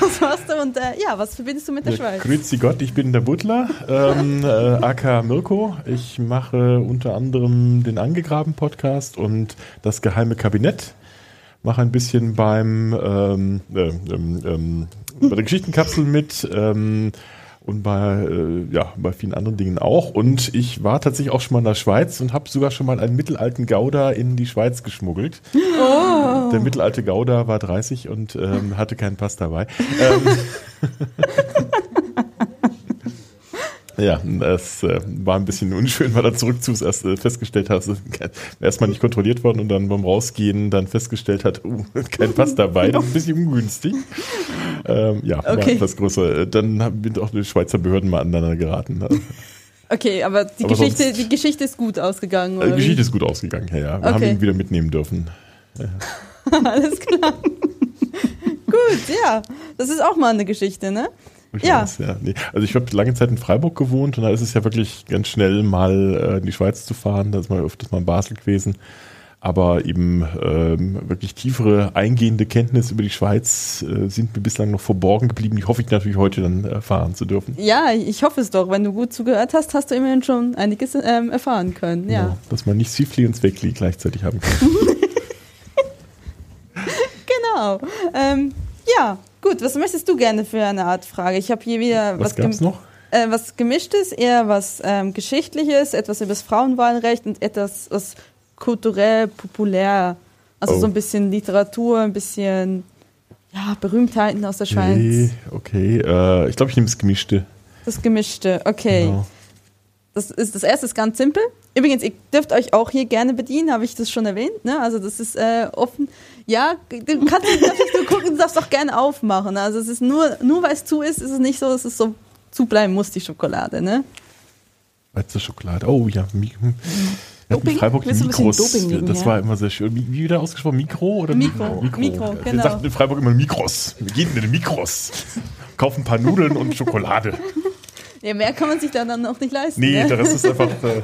Speaker 3: Was machst du? Und äh, ja, was verbindest du mit der
Speaker 6: Ja,
Speaker 3: Schweiz?
Speaker 6: grüezi Gott, ich bin der Butler, ähm, äh, AK Mirko. Ich mache unter anderem den Angegraben-Podcast und das geheime Kabinett. Mache ein bisschen beim ähm, äh, ähm, ähm, bei der Geschichtenkapsel mit ähm, und bei, äh, ja, bei vielen anderen Dingen auch. Und ich war tatsächlich auch schon mal in der Schweiz und habe sogar schon mal einen mittelalten Gouda in die Schweiz geschmuggelt. Der mittelalte Gouda war 30 und ähm, hatte keinen Pass dabei. Ähm, Ja, das äh, war ein bisschen unschön, weil er zurück zu erst äh, festgestellt hat, er erstmal nicht kontrolliert worden und dann beim Rausgehen dann festgestellt hat, uh, kein Pass dabei, das ist ein bisschen ungünstig. Ähm, ja, war
Speaker 3: Okay.
Speaker 6: etwas größer. Äh, Dann haben wir auch die Schweizer Behörden mal aneinander geraten. Ne?
Speaker 3: Okay, aber die,
Speaker 6: Aber
Speaker 3: Geschichte, die Geschichte ist gut ausgegangen.
Speaker 6: Äh,
Speaker 3: Oder
Speaker 6: Die Geschichte ist gut ausgegangen, ja, ja. Wir
Speaker 3: Okay.
Speaker 6: haben ihn wieder mitnehmen dürfen.
Speaker 3: wie? Alles klar. gut, ja. Das ist auch mal eine Geschichte, ne?
Speaker 6: Ich
Speaker 3: Ja.
Speaker 6: weiß, ja. Nee. Also ich habe lange Zeit in Freiburg gewohnt und da ist es ja wirklich ganz schnell mal äh, in die Schweiz zu fahren. Da ist man öfters mal in Basel gewesen. Aber eben ähm, wirklich tiefere, eingehende Kenntnisse über die Schweiz äh, sind mir bislang noch verborgen geblieben. Die hoffe ich natürlich heute dann erfahren zu dürfen.
Speaker 3: Ja, ich hoffe es doch. Wenn du gut zugehört hast, hast du immerhin schon einiges ähm, erfahren können. Ja.
Speaker 6: Genau, dass man nicht Sifli und Zwekli gleichzeitig haben kann.
Speaker 3: genau. Ähm, ja, gut. Was möchtest du gerne für eine Art Frage? Ich habe hier wieder
Speaker 6: Was,
Speaker 3: was,
Speaker 6: gab's noch?
Speaker 3: äh, was Gemischtes, eher was ähm, Geschichtliches, etwas über das Frauenwahlrecht und etwas was kulturell populär. Also
Speaker 6: Oh.
Speaker 3: so ein bisschen Literatur, ein bisschen ja, Berühmtheiten aus der Schweiz.
Speaker 6: Okay, okay. Äh, ich glaube, ich nehme das Gemischte.
Speaker 3: Das Gemischte, okay.
Speaker 6: Genau.
Speaker 3: Das ist das erste ist ganz simpel. Übrigens, ihr dürft euch auch hier gerne bedienen, habe ich das schon erwähnt. Ne? Also das ist äh, offen. Ja, du kannst du darfst nicht nur gucken, du darfst auch gerne aufmachen. Also es ist nur, nur weil es zu ist, ist es nicht so, dass es so zubleiben muss, die Schokolade. Ne?
Speaker 6: Schweizer Schokolade. Oh ja. Wir hatten in? Freiburg die Mikros.
Speaker 7: Doping?
Speaker 6: Das war immer sehr schön. Wie, wie wieder ausgesprochen? Mikro oder
Speaker 3: Mikro, Mikro,
Speaker 6: Wir
Speaker 3: genau.
Speaker 6: sagten in Freiburg immer Mikros. Wir gehen in den Mikros. Kaufen ein paar Nudeln und Schokolade.
Speaker 3: Ja, mehr kann man sich da dann auch nicht leisten.
Speaker 6: Nee,
Speaker 3: ne?
Speaker 6: der Rest ist einfach. Äh,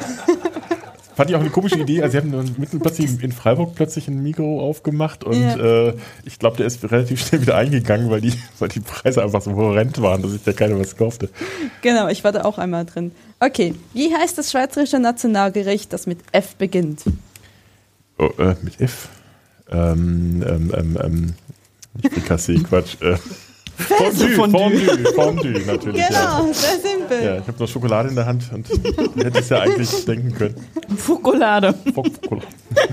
Speaker 6: fand ich auch eine komische Idee. Also, sie haben dann plötzlich in Freiburg plötzlich ein Mikro aufgemacht und
Speaker 3: Ja.
Speaker 6: äh, ich glaube, der ist relativ schnell wieder eingegangen, weil die, weil die Preise einfach so horrend waren, dass sich da keiner was kaufte.
Speaker 3: Genau, ich war da auch einmal drin. Okay, wie heißt das schweizerische Nationalgericht, das mit F beginnt?
Speaker 6: Oh, äh, mit F. Ähm, ähm, ähm, ähm, nicht Frikassee, Quatsch. Äh, Fondue, Fondue, Fondue, natürlich. Ja.
Speaker 3: Genau, sehr simpel.
Speaker 6: Ja, ich habe noch Schokolade in der Hand und hätte es ja eigentlich denken können.
Speaker 7: Schokolade.
Speaker 6: Schokolade.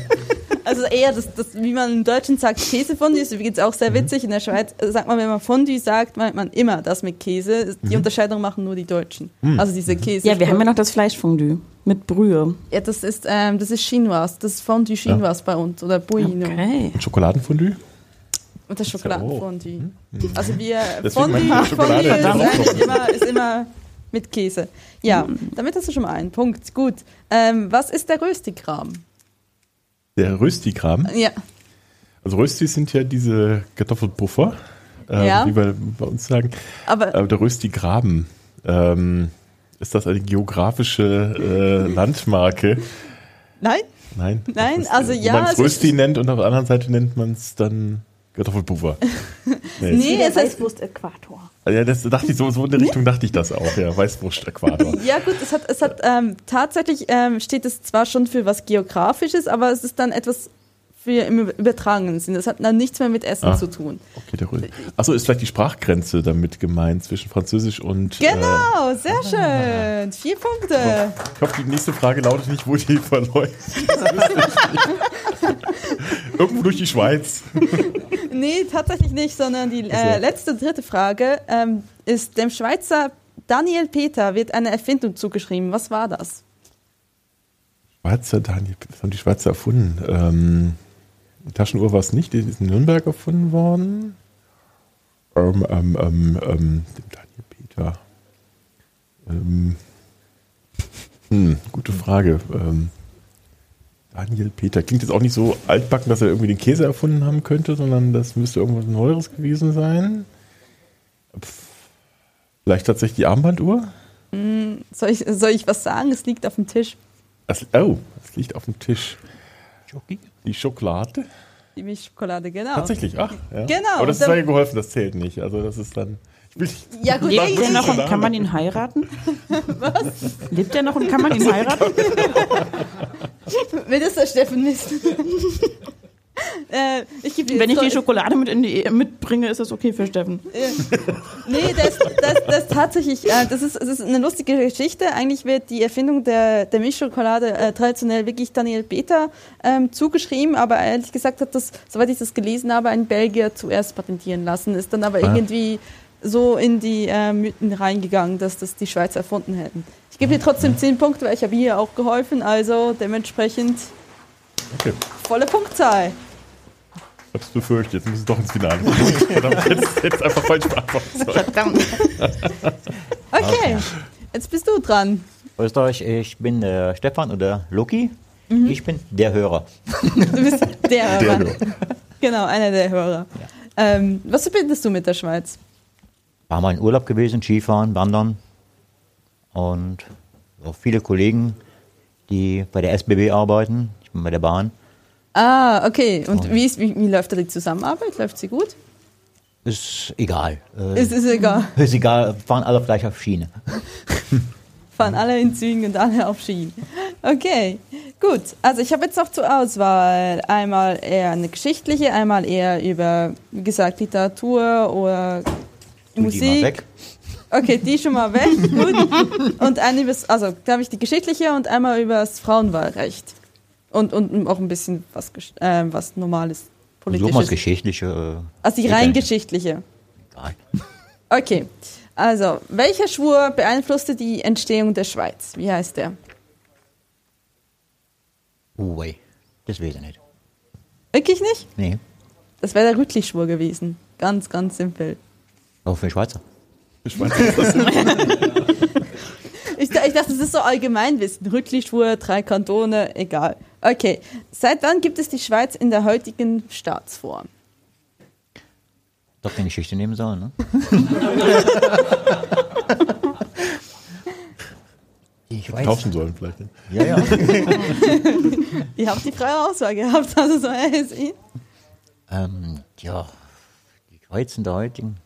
Speaker 3: Also eher das, das, wie man im Deutschen sagt, Käsefondue ist übrigens auch sehr witzig. In der Schweiz äh, sagt man, wenn man Fondue sagt, meint man immer das mit Käse. Die Unterscheidung machen nur die Deutschen. Also diese Käse.
Speaker 7: Ja, wir haben ja noch das Fleischfondue mit Brühe.
Speaker 3: Ja, das ist, ähm, das ist Chinois. Das ist Fondue Chinois bei uns oder Bouillon.
Speaker 7: Okay.
Speaker 6: Und Schokoladenfondue?
Speaker 3: Und das Schokoladenfondue. Also wir
Speaker 6: Deswegen
Speaker 3: Fondue, Fondue ist, eigentlich immer, ist immer mit Käse. Ja, damit hast du schon mal einen Punkt. Gut. Ähm, was ist der Röstikram?
Speaker 6: Der Röstikram.
Speaker 3: Ja.
Speaker 6: Also Röstis sind ja diese Kartoffelpuffer, äh,
Speaker 3: Ja.
Speaker 6: wie wir bei uns sagen.
Speaker 3: Aber
Speaker 6: Aber der Röstigraben, ähm, ist das eine geografische äh, Landmarke?
Speaker 3: nein,
Speaker 6: Nein.
Speaker 3: Nein,
Speaker 6: ist,
Speaker 3: also
Speaker 6: äh,
Speaker 3: ja,
Speaker 6: Wo man es Rösti nennt und auf der anderen Seite nennt man es dann Kartoffelpuffer. Nee.
Speaker 3: nee, es heißt,
Speaker 5: Weißwurst-Äquator.
Speaker 6: Ja, das dachte ich, so, so in der Richtung dachte ich das auch, ja. Weißwurst-Äquator.
Speaker 3: Ja gut, es hat, es hat ähm, tatsächlich ähm, steht es zwar schon für was Geografisches, aber es ist dann etwas für im übertragenen Sinn. Das hat dann nichts mehr mit Essen
Speaker 6: Ah.
Speaker 3: zu tun.
Speaker 6: Okay, der. Achso, ist vielleicht die Sprachgrenze damit gemeint zwischen Französisch und. Äh,
Speaker 3: Genau, sehr schön. Vier Punkte.
Speaker 6: ich hoffe, die nächste Frage lautet nicht, wo die verläuft. Irgendwo durch die Schweiz.
Speaker 3: Nee, tatsächlich nicht, sondern die äh,
Speaker 6: so.
Speaker 3: letzte, dritte Frage ähm, ist, dem Schweizer Daniel Peter wird eine Erfindung zugeschrieben. Was war das?
Speaker 6: Schweizer, Daniel, das haben die Schweizer erfunden. Ähm, Taschenuhr war es nicht, die ist in Nürnberg erfunden worden. Ähm, ähm, ähm, ähm, dem Daniel Peter. Ähm, hm, gute Frage. Ähm, Daniel Peter. Klingt jetzt auch nicht so altbacken, dass er irgendwie den Käse erfunden haben könnte, sondern das müsste irgendwas Neueres gewesen sein. Pff, Vielleicht tatsächlich die Armbanduhr?
Speaker 3: Soll ich, soll ich was sagen? Es liegt auf dem Tisch.
Speaker 6: Das, oh, es liegt auf dem Tisch. Die Schokolade?
Speaker 3: Die Milchschokolade, genau.
Speaker 6: Tatsächlich, ach. Ja.
Speaker 3: Genau,
Speaker 6: Aber das ist ja geholfen, das zählt nicht. Also das ist dann. Ich will nicht,
Speaker 3: Ja gut,
Speaker 7: Lebt der noch und kann man ihn heiraten? Was? Lebt der noch und kann man ihn heiraten?
Speaker 3: will das der Steffen wissen? äh, ich
Speaker 7: Wenn ich die Schokolade mit in die mitbringe, ist das okay für Steffen.
Speaker 3: Nee, das, das, das tatsächlich, äh, das, ist, das ist eine lustige Geschichte. Eigentlich wird die Erfindung der, der Milchschokolade äh, traditionell wirklich Daniel Peter ähm, zugeschrieben, aber ehrlich gesagt hat das, soweit ich das gelesen habe, ein Belgier zuerst patentieren lassen, ist dann aber
Speaker 6: Ah.
Speaker 3: irgendwie so in die äh, Mythen reingegangen, dass das die Schweizer erfunden hätten. Ich gebe dir trotzdem 10 Punkte, weil ich habe hier auch geholfen, also dementsprechend
Speaker 6: Okay,
Speaker 3: volle Punktzahl.
Speaker 6: ich hab's befürchtet. Jetzt muss es doch ins Finale. Verdammt, jetzt, jetzt einfach falsch beantwortet.
Speaker 7: Verdammt.
Speaker 3: Okay, jetzt bist du dran.
Speaker 8: Österreich, ich bin der Stefan oder Loki. Ich bin der Hörer.
Speaker 3: Du bist der,
Speaker 6: Der
Speaker 3: Hörer.
Speaker 6: Hörer.
Speaker 3: Genau, einer der Hörer. Ähm, was verbindest du mit der Schweiz?
Speaker 8: War mal in Urlaub gewesen, Skifahren, Wandern und auch viele Kollegen, die bei der SBB arbeiten. Bei der Bahn
Speaker 3: Ah, okay. Und wie, ist, wie, wie läuft da die Zusammenarbeit? Läuft sie gut?
Speaker 8: Ist egal. Äh,
Speaker 3: Ist es egal.
Speaker 8: ist egal, fahren alle gleich auf Schiene.
Speaker 3: Fahren alle in Zügen und alle auf Schienen. Okay, gut. Also ich habe jetzt noch zur Auswahl einmal eher eine geschichtliche, einmal eher über, wie gesagt, Literatur oder
Speaker 8: Tu die mal
Speaker 3: Musik.
Speaker 8: weg.
Speaker 3: Okay, die schon mal weg. Gut. Und eine über, also glaube ich die geschichtliche und einmal über das Frauenwahlrecht. Und, und auch ein bisschen was, äh, was normales
Speaker 8: Such mal
Speaker 3: politisches.
Speaker 8: Geschichtliche.
Speaker 3: Also die rein geschichtliche.
Speaker 8: Egal.
Speaker 3: Okay. Also, welcher Schwur beeinflusste die Entstehung der Schweiz? Wie heißt der?
Speaker 8: Uh, ey. Das weiß ich nicht.
Speaker 3: Wirklich nicht?
Speaker 8: Nee.
Speaker 3: Das wäre der Rüttli-Schwur gewesen. Ganz, ganz simpel.
Speaker 8: Auch für Schweizer.
Speaker 6: Ich
Speaker 3: Ich, ich dachte, das ist so Allgemeinwissen. Rüttli-Schwur, drei Kantone, egal. Okay. Seit wann gibt es die Schweiz in der heutigen Staatsform?
Speaker 8: Doch keine Geschichte nehmen sollen, ne? ich weiß.
Speaker 6: tauschen sollen vielleicht.
Speaker 8: Ja, ja.
Speaker 3: Ihr habt die freie Auswahl gehabt, also so ist ihn.
Speaker 8: ähm, ja. Die Schweiz in der heutigen.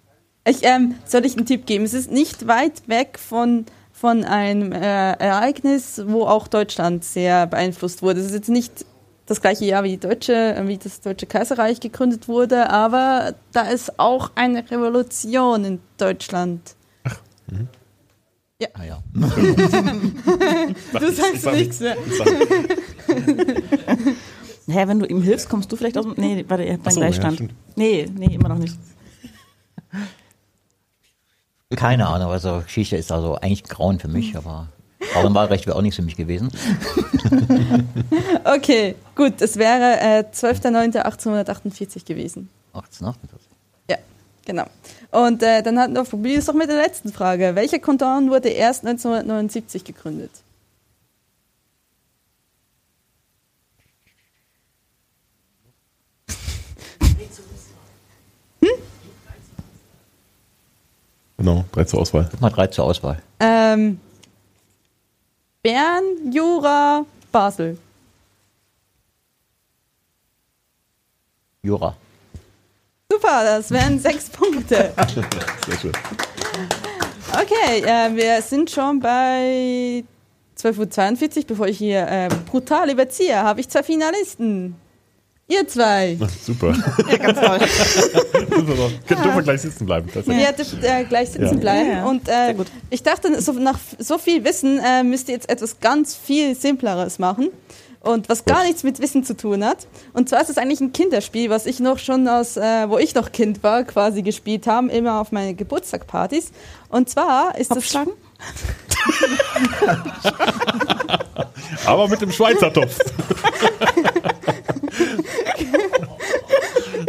Speaker 3: Ich, ähm, soll ich einen Tipp geben? Es ist nicht weit weg von, von einem äh, Ereignis, wo auch Deutschland sehr beeinflusst wurde. Es ist jetzt nicht das gleiche Jahr wie, die deutsche, äh, wie das Deutsche Kaiserreich gegründet wurde, aber da ist auch eine Revolution in Deutschland.
Speaker 8: Ah, ja.
Speaker 3: Du sagst nichts mehr.
Speaker 7: Hä, wenn du ihm hilfst, kommst du vielleicht aus dem. Nee, warte, ihr habt dann
Speaker 6: Ach so, ja,
Speaker 7: Gleichstand.
Speaker 6: stimmt.
Speaker 7: nee, nee, immer noch nicht.
Speaker 8: Keine Ahnung, also Geschichte ist also eigentlich Grauen für mich, aber Frauenwahlrecht wäre auch nichts für mich gewesen.
Speaker 3: Okay, gut, es wäre äh, 12.09.1848 gewesen.
Speaker 8: 1848.
Speaker 3: Ja, genau. Und äh, dann hatten wir probier es doch mit der letzten Frage. Welcher Kanton wurde erst 1979 gegründet?
Speaker 6: Genau, drei zur Auswahl.
Speaker 8: Mal drei zur Auswahl.
Speaker 3: Ähm, Bern, Jura, Basel.
Speaker 8: Jura.
Speaker 3: Super, das wären sechs Punkte.
Speaker 6: Sehr schön.
Speaker 3: Okay, äh, wir sind schon bei 12.42 Uhr. Bevor ich hier äh, brutal überziehe, habe ich zwei Finalisten. Ihr zwei.
Speaker 6: Super.
Speaker 7: Ja, ganz toll.
Speaker 6: Doch. Können dürfen wir gleich sitzen bleiben.
Speaker 3: Ihr dürft äh, gleich sitzen
Speaker 6: Ja.
Speaker 3: bleiben.
Speaker 7: Ja, ja.
Speaker 3: Und äh,
Speaker 7: gut.
Speaker 3: ich dachte, so, nach so viel Wissen äh, müsst ihr jetzt etwas ganz viel Simpleres machen. Und was gar nichts mit Wissen zu tun hat. Und zwar ist es eigentlich ein Kinderspiel, was ich noch schon aus, äh, wo ich noch Kind war, quasi gespielt haben, immer auf meine Geburtstagpartys. Und zwar ist das
Speaker 7: Kopfschlagen?
Speaker 6: Aber mit dem Schweizer Topf.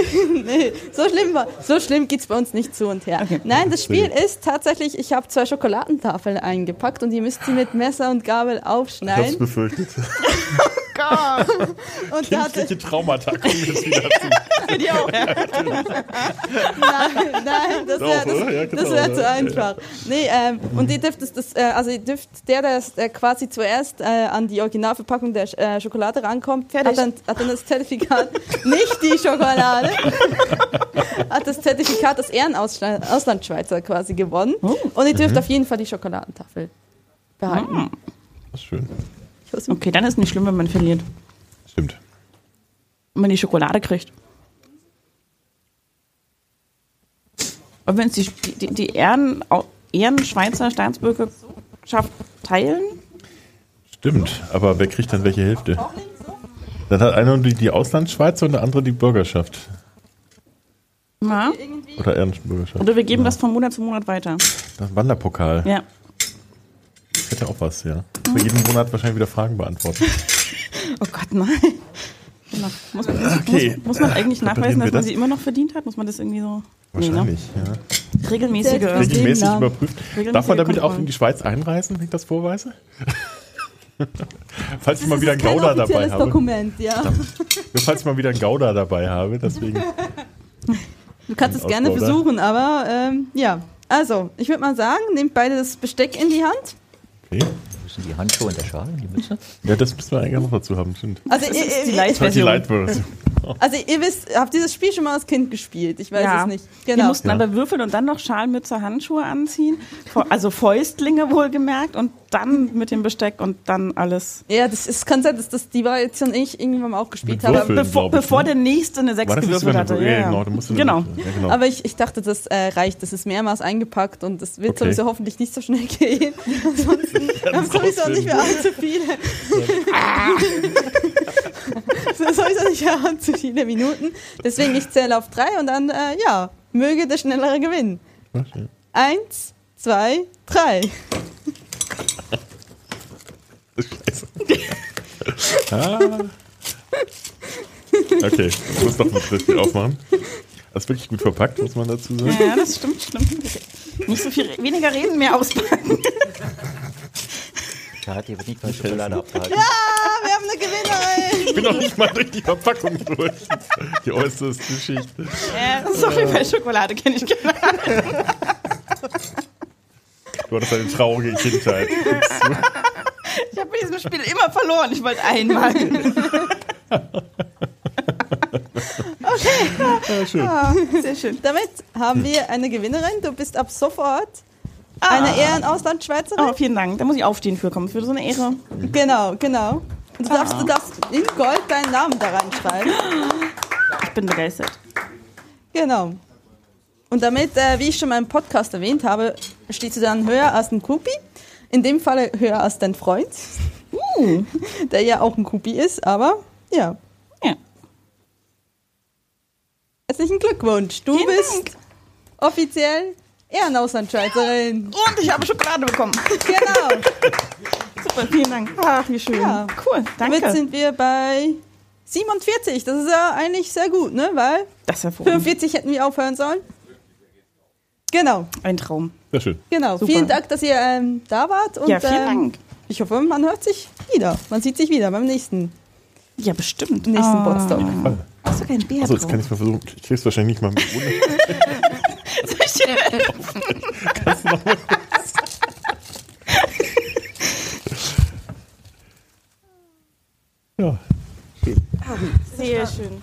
Speaker 3: nee, so schlimm, war- so schlimm geht es bei uns nicht zu und her. Nein, das Spiel ist tatsächlich, ich habe zwei Schokoladentafeln eingepackt und ihr müsst sie mit Messer und Gabel
Speaker 6: Ich hab's
Speaker 3: aufschneiden.
Speaker 6: befürchtet.
Speaker 3: Und
Speaker 6: Kindliche Traumata kommen jetzt wieder zu.
Speaker 7: Die auch, ja.
Speaker 3: nein, nein, das wäre?
Speaker 6: Ja,
Speaker 3: das,
Speaker 6: genau,
Speaker 3: das wär zu einfach. Nee, ähm, und ihr dürft das, das äh, also ihr dürft, der, der das, äh, quasi zuerst äh, an die Originalverpackung der Sch- äh, Schokolade rankommt, hat dann, hat dann das Zertifikat, nicht die Schokolade, hat das Zertifikat des Ehrenauslandschweizer quasi gewonnen. Und ihr
Speaker 6: Mhm.
Speaker 3: dürft auf jeden Fall die Schokoladentafel behalten.
Speaker 6: Das ist schön.
Speaker 7: Okay, dann ist nicht schlimm, wenn man verliert.
Speaker 6: Stimmt.
Speaker 7: Und man die Schokolade kriegt. Und wenn es die, die, die Ehren, Ehrenschweizer Staatsbürgerschaft teilen,
Speaker 6: Stimmt. Aber wer kriegt dann welche Hälfte? Dann hat einer die, die Auslandsschweizer und der andere die Bürgerschaft.
Speaker 7: na,
Speaker 6: Oder Ehrenbürgerschaft.
Speaker 7: oder wir geben das von Monat zu Monat weiter.
Speaker 6: Das Wanderpokal.
Speaker 7: Ja.
Speaker 6: Hätte auch was, ja. Für jeden Monat wahrscheinlich wieder Fragen beantworten.
Speaker 7: Oh Gott, nein. Genau. Muss, man,
Speaker 6: Okay.
Speaker 7: muss, muss man eigentlich
Speaker 6: Reparieren
Speaker 7: nachweisen, dass man
Speaker 6: das?
Speaker 7: sie immer noch verdient hat? Muss man das irgendwie so.
Speaker 6: Wahrscheinlich, ja.
Speaker 7: Nee, ne? Regelmäßige.
Speaker 3: Selbst-
Speaker 6: Regelmäßig überprüft.
Speaker 7: Regelmäßige
Speaker 6: Darf man damit auch
Speaker 7: Kontrollen.
Speaker 6: in die Schweiz einreisen, wenn ich das vorweise? falls ich mal wieder einen
Speaker 3: kein
Speaker 6: Gauder dabei habe.
Speaker 3: Dokument, ja.
Speaker 6: Nur falls ich mal wieder einen Gauder dabei habe, deswegen.
Speaker 3: Du kannst es gerne
Speaker 6: oder?
Speaker 3: versuchen, aber ähm, ja. Also, ich würde mal sagen, nehmt beide das Besteck in die Hand.
Speaker 6: Okay.
Speaker 8: Die Handschuhe und der Schal und die Mütze.
Speaker 6: Ja, das müssen wir eigentlich noch dazu haben, stimmt.
Speaker 3: Also,
Speaker 7: Das
Speaker 3: ihr,
Speaker 7: ist die Light-Version.
Speaker 3: Also ihr wisst, habt dieses Spiel schon mal als Kind gespielt? Ich weiß
Speaker 7: Ja.
Speaker 3: es nicht.
Speaker 7: Wir
Speaker 3: Genau.
Speaker 7: mussten
Speaker 6: Ja.
Speaker 7: aber würfeln und dann noch Schalmütze, Handschuhe anziehen. Also Fäustlinge wohlgemerkt und dann mit dem Besteck und dann alles.
Speaker 3: Ja, das ist, kann sein, dass das die Variation ich irgendwann mal auch gespielt habe.
Speaker 7: Bevor,
Speaker 6: ich,
Speaker 7: bevor
Speaker 6: ne?
Speaker 7: der nächste eine 6
Speaker 6: War das nicht
Speaker 7: gewürfelt hatte.
Speaker 6: ja,
Speaker 7: Ja,
Speaker 6: genau,
Speaker 7: genau.
Speaker 6: Ja, genau.
Speaker 3: Aber ich, ich dachte, das äh, reicht. Das ist mehrmals eingepackt und das wird
Speaker 6: Okay.
Speaker 3: sowieso hoffentlich nicht so schnell gehen. Ansonsten haben wir sowieso nicht mehr allzu viele. sowieso nicht mehr allzu viele Minuten. Deswegen ich zähle auf drei und dann, äh, ja, möge der Schnellere gewinnen. Eins, zwei, drei.
Speaker 6: Scheiße. ah. Okay, ich muss doch mal das Spiel aufmachen. Das ist wirklich gut verpackt, muss man dazu sagen.
Speaker 7: Ja, das stimmt, stimmt. Nicht so viel, weniger reden, mehr auspacken.
Speaker 8: Hier wird nicht mal Schokolade abgehalten.
Speaker 3: Ah, wir haben eine Gewinnerin.
Speaker 6: Ich bin noch nicht mal durch die Verpackung durch. Die äußerste Geschichte.
Speaker 7: Äh, sorry, bei Schokolade kenne ich genau.
Speaker 6: Du hattest eine traurige Kindheit.
Speaker 7: Ich habe bei diesem Spiel immer verloren. Ich wollte einmal.
Speaker 6: Ja, schön.
Speaker 3: Ah,
Speaker 7: Sehr schön.
Speaker 3: damit haben wir eine Gewinnerin. Du bist ab sofort eine Ehrenauslandschweizerin.
Speaker 7: Oh, vielen Dank. Da muss ich aufstehen für kommen. Für so eine Ehre.
Speaker 3: Genau, genau. Und du darfst, du darfst in Gold deinen Namen da reinschreiben.
Speaker 7: Ich bin begeistert.
Speaker 3: Genau. Und damit, äh, wie ich schon mal im Podcast erwähnt habe, stehst du dann höher als ein Kupi. In dem Falle höher als dein Freund,
Speaker 7: Uh,
Speaker 3: der ja auch ein Kupi ist, aber ja.
Speaker 7: ja.
Speaker 3: Herzlichen Glückwunsch. Du
Speaker 7: Vielen
Speaker 3: bist
Speaker 7: Dank.
Speaker 3: offiziell Ehrenauslandschweizerin.
Speaker 7: Und ich habe Schokolade bekommen.
Speaker 3: Genau.
Speaker 7: Super, vielen Dank. Ach, wie schön.
Speaker 3: Ja.
Speaker 7: Cool,
Speaker 3: Damit
Speaker 7: danke.
Speaker 3: sind wir bei 47. Das ist ja eigentlich sehr gut, ne? Weil
Speaker 7: Das ist hervorragend.
Speaker 3: 45 hätten wir aufhören sollen. Genau,
Speaker 7: Ein Traum.
Speaker 6: Sehr schön.
Speaker 3: genau.
Speaker 7: Super.
Speaker 3: Vielen Dank, dass ihr ähm, da wart. Und,
Speaker 7: Ja, vielen
Speaker 3: ähm,
Speaker 7: Dank.
Speaker 3: Ich hoffe, man hört sich wieder. Man sieht sich wieder beim nächsten,
Speaker 7: Ja, bestimmt.
Speaker 3: nächsten
Speaker 7: Ah.
Speaker 3: Potsdam.
Speaker 7: Hast du keinen Bär
Speaker 6: Achso, jetzt kann ich es mal versuchen. Ich krieg's wahrscheinlich nicht mal mit. Kannst du noch mal kurz? Ja.
Speaker 7: Sehr schön.